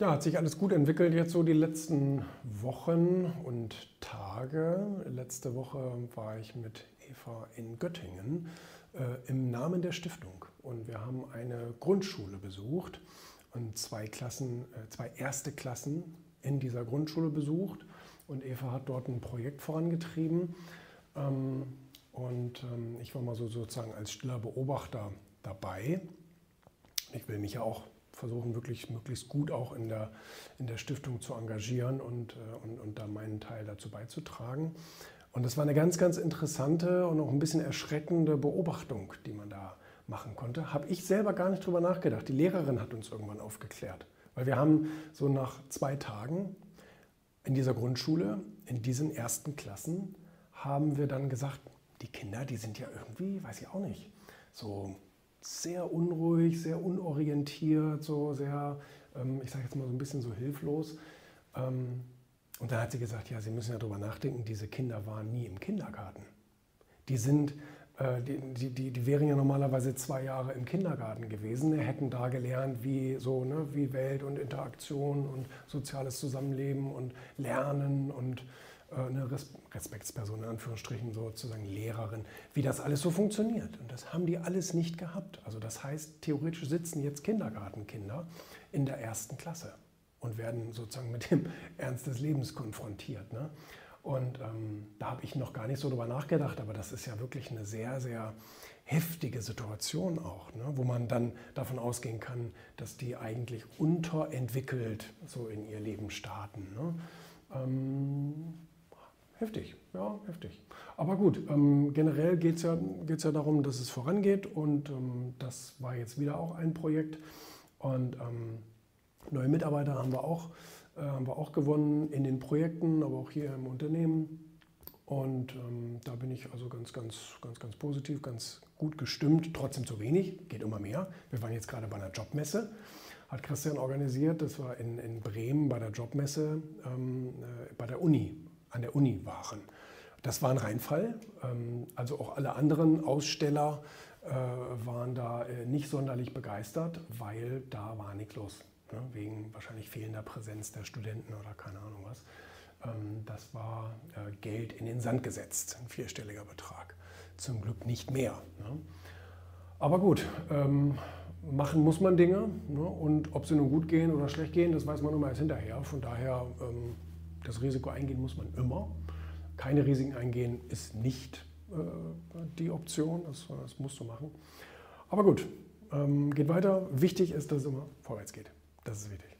Ja, hat sich alles gut entwickelt jetzt so die letzten Wochen und Tage. Letzte Woche war ich mit Eva in Göttingen äh, im Namen der Stiftung und wir haben eine Grundschule besucht und zwei Klassen, äh, zwei erste Klassen in dieser Grundschule besucht und Eva hat dort ein Projekt vorangetrieben ähm, und ähm, ich war mal so sozusagen als stiller Beobachter dabei. Ich will mich ja auch versuchen, wirklich möglichst gut auch in der, in der Stiftung zu engagieren und, äh, und, und da meinen Teil dazu beizutragen. Und das war eine ganz, ganz interessante und auch ein bisschen erschreckende Beobachtung, die man da machen konnte. Habe ich selber gar nicht drüber nachgedacht. Die Lehrerin hat uns irgendwann aufgeklärt. Weil wir haben so nach zwei Tagen in dieser Grundschule, in diesen ersten Klassen, haben wir dann gesagt, die Kinder, die sind ja irgendwie, weiß ich auch nicht, so sehr unruhig, sehr unorientiert, so sehr, ähm, ich sage jetzt mal so ein bisschen so hilflos. Ähm, und dann hat sie gesagt, ja, Sie müssen ja darüber nachdenken, diese Kinder waren nie im Kindergarten. Die sind, äh, die, die, die, wären ja normalerweise zwei Jahre im Kindergarten gewesen, hätten da gelernt, wie so, ne, wie Welt und Interaktion und soziales Zusammenleben und Lernen und Respektsperson, in Anführungsstrichen sozusagen Lehrerin, wie das alles so funktioniert. Und das haben die alles nicht gehabt. Also das heißt, theoretisch sitzen jetzt Kindergartenkinder in der ersten Klasse und werden sozusagen mit dem Ernst des Lebens konfrontiert. Ne? Und ähm, da habe ich noch gar nicht so drüber nachgedacht, aber das ist ja wirklich eine sehr, sehr heftige Situation auch, ne? wo man dann davon ausgehen kann, dass die eigentlich unterentwickelt so in ihr Leben starten. Ne? Ähm, Heftig, ja, heftig. Aber gut, ähm, generell geht es ja, geht's ja darum, dass es vorangeht und ähm, das war jetzt wieder auch ein Projekt. Und ähm, neue Mitarbeiter haben wir, auch, äh, haben wir auch gewonnen in den Projekten, aber auch hier im Unternehmen. Und ähm, da bin ich also ganz, ganz, ganz, ganz positiv, ganz gut gestimmt. Trotzdem zu wenig, geht immer mehr. Wir waren jetzt gerade bei einer Jobmesse, hat Christian organisiert. Das war in, in Bremen bei der Jobmesse ähm, äh, bei der Uni an der Uni waren. Das war ein Reinfall. Ähm, also auch alle anderen Aussteller äh, waren da äh, nicht sonderlich begeistert, weil da war nichts los. Ne? Wegen wahrscheinlich fehlender Präsenz der Studenten oder keine Ahnung was. Ähm, das war äh, Geld in den Sand gesetzt, ein vierstelliger Betrag. Zum Glück nicht mehr. Ne? Aber gut, ähm, machen muss man Dinge. Ne? Und ob sie nun gut gehen oder schlecht gehen, das weiß man immer erst hinterher. Von daher das Risiko eingehen muss man immer. Keine Risiken eingehen ist nicht äh, die Option, das, das, musst du machen. Aber gut, ähm, geht weiter. Wichtig ist, dass es immer vorwärts geht. Das ist wichtig.